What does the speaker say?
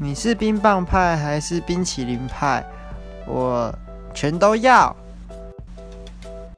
你是冰棒派还是冰淇淋派？我全都要。